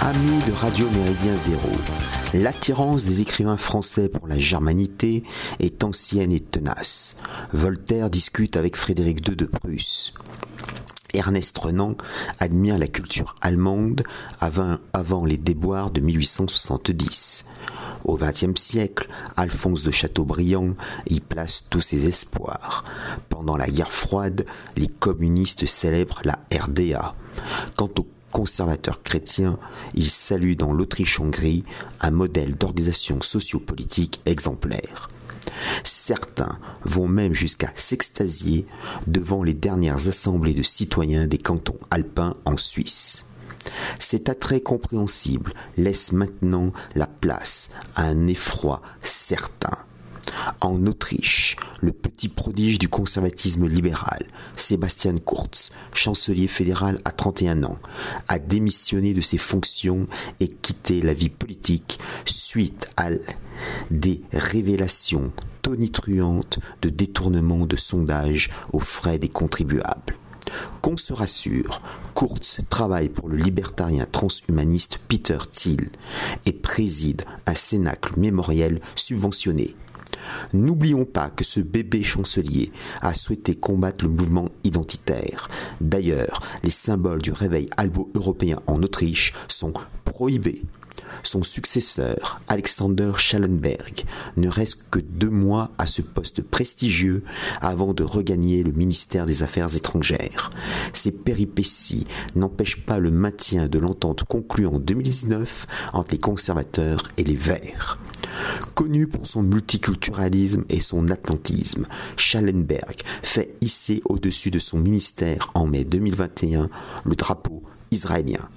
Amis de Radio Méridien Zéro, l'attirance des écrivains français pour la germanité est ancienne et tenace. Voltaire discute avec Frédéric II de Prusse. Ernest Renan admire la culture allemande avant, les déboires de 1870. Au XXe siècle, Alphonse de Chateaubriand y place tous ses espoirs. Pendant la guerre froide, les communistes célèbrent la RDA. Quant aux conservateurs chrétiens, ils saluent dans l'Autriche-Hongrie un modèle d'organisation sociopolitique exemplaire. Certains vont même jusqu'à s'extasier devant les dernières assemblées de citoyens des cantons alpins en Suisse. Cet attrait compréhensible laisse maintenant la place à un effroi certain. En Autriche, le petit prodige du conservatisme libéral, Sébastien Kurz, chancelier fédéral à 31 ans, a démissionné de ses fonctions et quitté la vie politique suite à des révélations tonitruantes de détournement de sondages aux frais des contribuables. Qu'on se rassure, Kurz travaille pour le libertarien transhumaniste Peter Thiel et préside un cénacle mémoriel subventionné. N'oublions pas que ce bébé chancelier a souhaité combattre le mouvement identitaire. D'ailleurs, les symboles du réveil albo-européen en Autriche sont prohibés. Son successeur, Alexander Schallenberg, ne reste que deux mois à ce poste prestigieux avant de regagner le ministère des Affaires étrangères. Ces péripéties n'empêchent pas le maintien de l'entente conclue en 2019 entre les conservateurs et les Verts. Connu pour son multiculturalisme et son atlantisme, Schallenberg fait hisser au-dessus de son ministère en mai 2021 le drapeau israélien.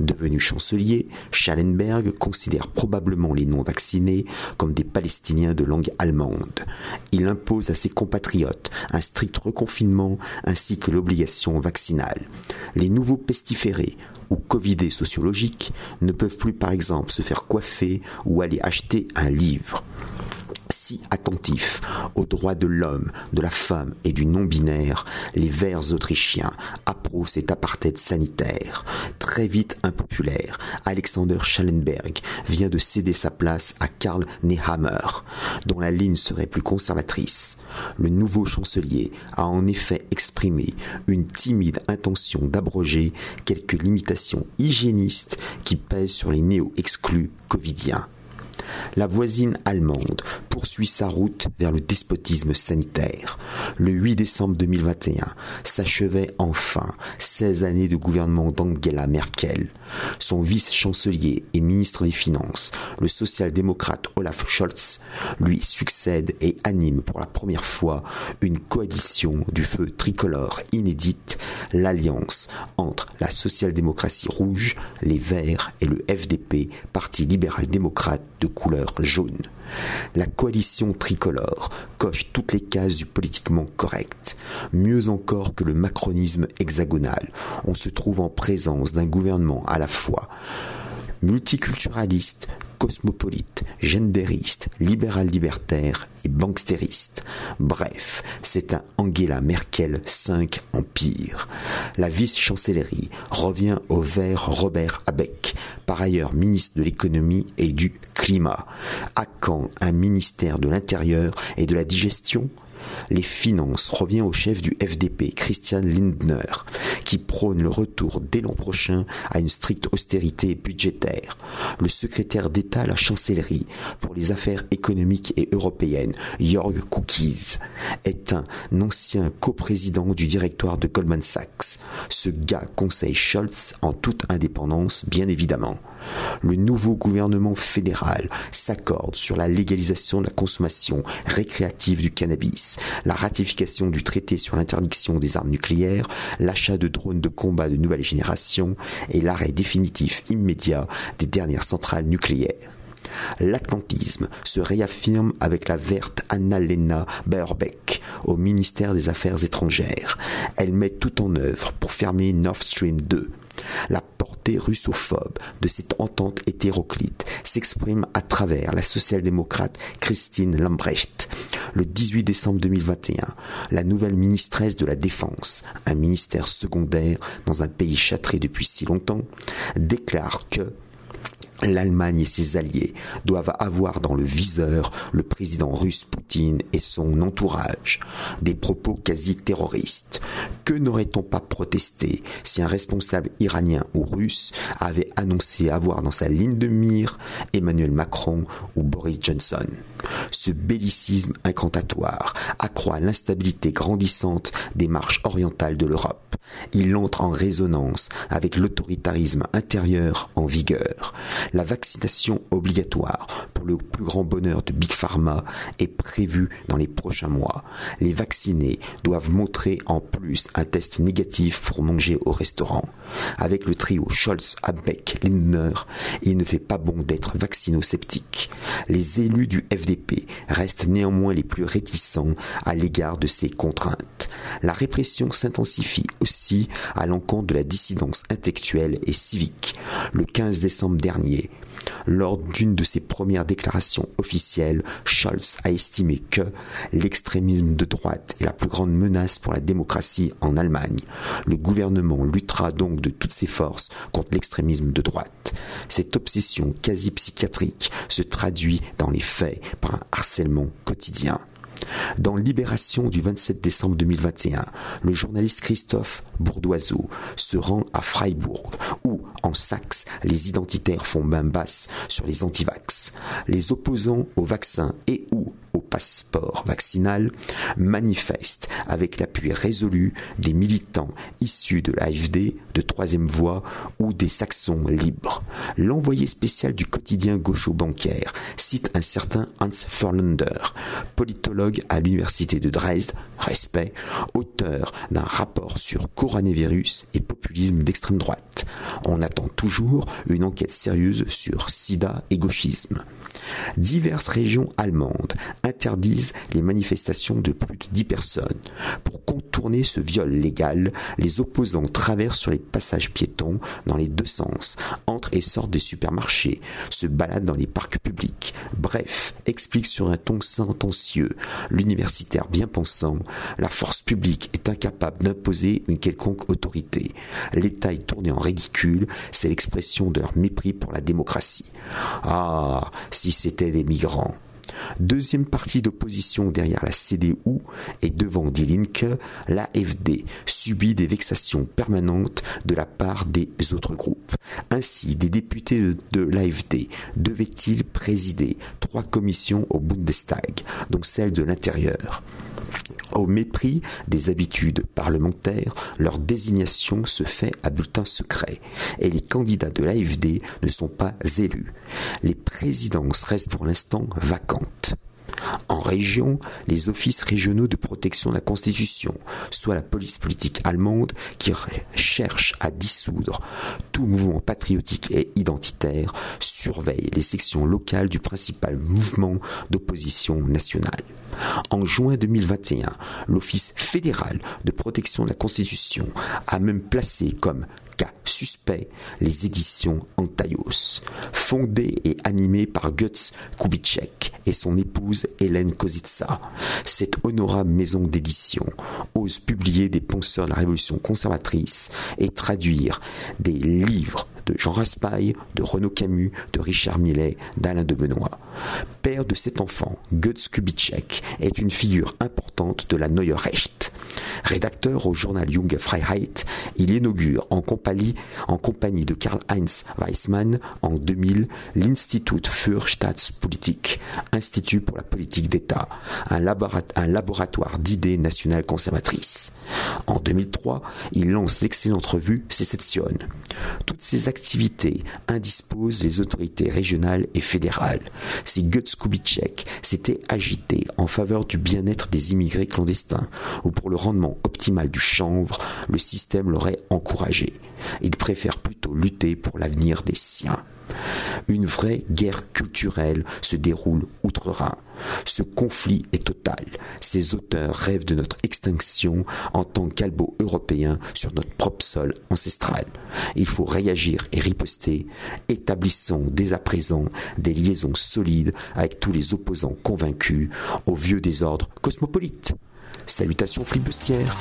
Devenu chancelier, Schallenberg considère probablement les non-vaccinés comme des Palestiniens de langue allemande. Il impose à ses compatriotes un strict reconfinement ainsi que l'obligation vaccinale. Les nouveaux pestiférés ou covidés sociologiques ne peuvent plus par exemple se faire coiffer ou aller acheter un livre si attentifs aux droits de l'homme, de la femme et du non-binaire, les Verts autrichiens approuvent cet apartheid sanitaire. Très vite impopulaire, Alexander Schallenberg vient de céder sa place à Karl Nehammer, dont la ligne serait plus conservatrice. Le nouveau chancelier a en effet exprimé une timide intention d'abroger quelques limitations hygiénistes qui pèsent sur les néo-exclus covidiens. La voisine allemande poursuit sa route vers le despotisme sanitaire. Le 8 décembre 2021 s'achevait enfin 16 années de gouvernement d'Angela Merkel. Son vice-chancelier et ministre des Finances, le social-démocrate Olaf Scholz, lui succède et anime pour la première fois une coalition du feu tricolore inédite, l'alliance entre la social-démocratie rouge, les Verts et le FDP, Parti libéral-démocrate de couleur jaune. La coalition tricolore coche toutes les cases du politiquement correct. Mieux encore que le macronisme hexagonal, on se trouve en présence d'un gouvernement à la fois multiculturaliste, cosmopolite, genderiste, libéral-libertaire et bankstériste. Bref, c'est un Angela Merkel 5 empire. La vice-chancellerie revient au vert Robert Abeck, par ailleurs ministre de l'économie et du climat. À quand un ministère de l'intérieur et de la digestion les finances revient au chef du FDP, Christian Lindner, qui prône le retour dès l'an prochain à une stricte austérité budgétaire. Le secrétaire d'État à la chancellerie pour les affaires économiques et européennes, Jörg Cookies, est un ancien coprésident du directoire de Goldman Sachs. Ce gars conseille Scholz en toute indépendance, bien évidemment. Le nouveau gouvernement fédéral s'accorde sur la légalisation de la consommation récréative du cannabis la ratification du traité sur l'interdiction des armes nucléaires, l'achat de drones de combat de nouvelle génération et l'arrêt définitif immédiat des dernières centrales nucléaires. L'atlantisme se réaffirme avec la verte Annalena Baerbeck au ministère des Affaires étrangères. Elle met tout en œuvre pour fermer Nord Stream 2. La portée russophobe de cette entente hétéroclite s'exprime à travers la social-démocrate Christine Lambrecht. Le 18 décembre 2021, la nouvelle ministresse de la Défense, un ministère secondaire dans un pays châtré depuis si longtemps, déclare que L'Allemagne et ses alliés doivent avoir dans le viseur le président russe Poutine et son entourage. Des propos quasi terroristes. Que n'aurait-on pas protesté si un responsable iranien ou russe avait annoncé avoir dans sa ligne de mire Emmanuel Macron ou Boris Johnson? Ce bellicisme incantatoire accroît l'instabilité grandissante des marches orientales de l'Europe. Il entre en résonance avec l'autoritarisme intérieur en vigueur. La vaccination obligatoire pour le plus grand bonheur de Big Pharma est prévue dans les prochains mois. Les vaccinés doivent montrer en plus un test négatif pour manger au restaurant. Avec le trio Scholz, Abeck, Lindner, il ne fait pas bon d'être vaccino-sceptique. Les élus du FDP restent néanmoins les plus réticents à l'égard de ces contraintes. La répression s'intensifie aussi à l'encontre de la dissidence intellectuelle et civique. Le 15 décembre dernier, lors d'une de ses premières déclarations officielles, Scholz a estimé que l'extrémisme de droite est la plus grande menace pour la démocratie en Allemagne. Le gouvernement luttera donc de toutes ses forces contre l'extrémisme de droite. Cette obsession quasi psychiatrique se traduit dans les faits par un harcèlement quotidien. Dans Libération du 27 décembre 2021, le journaliste Christophe Bourdoiseau se rend à Freiburg, où, en Saxe, les identitaires font main basse sur les antivax. Les opposants au vaccin et ou au passeport vaccinal manifestent avec l'appui résolu des militants issus de l'AFD, de Troisième Voie ou des Saxons libres. L'envoyé spécial du quotidien gaucho-bancaire cite un certain Hans Furlander, politologue à l'université de Dresde, respect, auteur d'un rapport sur coronavirus et populisme d'extrême droite. On attend toujours une enquête sérieuse sur sida et gauchisme. Diverses régions allemandes interdisent les manifestations de plus de 10 personnes. Pour contourner ce viol légal, les opposants traversent sur les passages piétons dans les deux sens, entrent et sortent des supermarchés, se baladent dans les parcs publics. Bref, explique sur un ton sentencieux l'universitaire bien pensant, la force publique est incapable d'imposer une quelconque autorité. L'État est tourné en ridicule, c'est l'expression de leur mépris pour la démocratie. Ah, si c'était des migrants. Deuxième partie d'opposition derrière la CDU et devant Die Linke, l'AFD subit des vexations permanentes de la part des autres groupes. Ainsi, des députés de l'AFD devaient-ils présider trois commissions au Bundestag, dont celle de l'intérieur. Au mépris des habitudes parlementaires, leur désignation se fait à bulletin secret et les candidats de l'AFD ne sont pas élus. Les présidences restent pour l'instant vacantes. En région, les offices régionaux de protection de la Constitution, soit la police politique allemande qui cherche à dissoudre tout mouvement patriotique et identitaire, surveillent les sections locales du principal mouvement d'opposition nationale. En juin 2021, l'Office fédéral de protection de la Constitution a même placé comme suspect les éditions Antaios, fondées et animées par Guts Kubitschek et son épouse Hélène Kozitsa. Cette honorable maison d'édition ose publier des penseurs de la révolution conservatrice et traduire des livres de Jean Raspail, de Renaud Camus, de Richard Millet, d'Alain de Benoît. Père de cet enfant, Guts Kubitschek est une figure importante de la Neue Recht. Rédacteur au journal Junge Freiheit, il inaugure en compagnie, de Karl-Heinz Weissmann en 2000 l'Institut für Staatspolitik, Institut pour la politique d'État, un, laboratoire d'idées nationales conservatrices. En 2003, il lance l'excellente revue Secession. Toutes ces activités indisposent les autorités régionales et fédérales. Si Guts Kubitschek s'était agité en faveur du bien-être des immigrés clandestins ou pour le rendement optimal du chanvre, le système l'aurait encouragé. Il préfère plutôt lutter pour l'avenir des siens. Une vraie guerre culturelle se déroule outre-Rhin. Ce conflit est total. Ces auteurs rêvent de notre extinction en tant qu'albo européens sur notre propre sol ancestral. Il faut réagir et riposter. Établissons dès à présent des liaisons solides avec tous les opposants convaincus au vieux désordre cosmopolite. Salutations flibustières.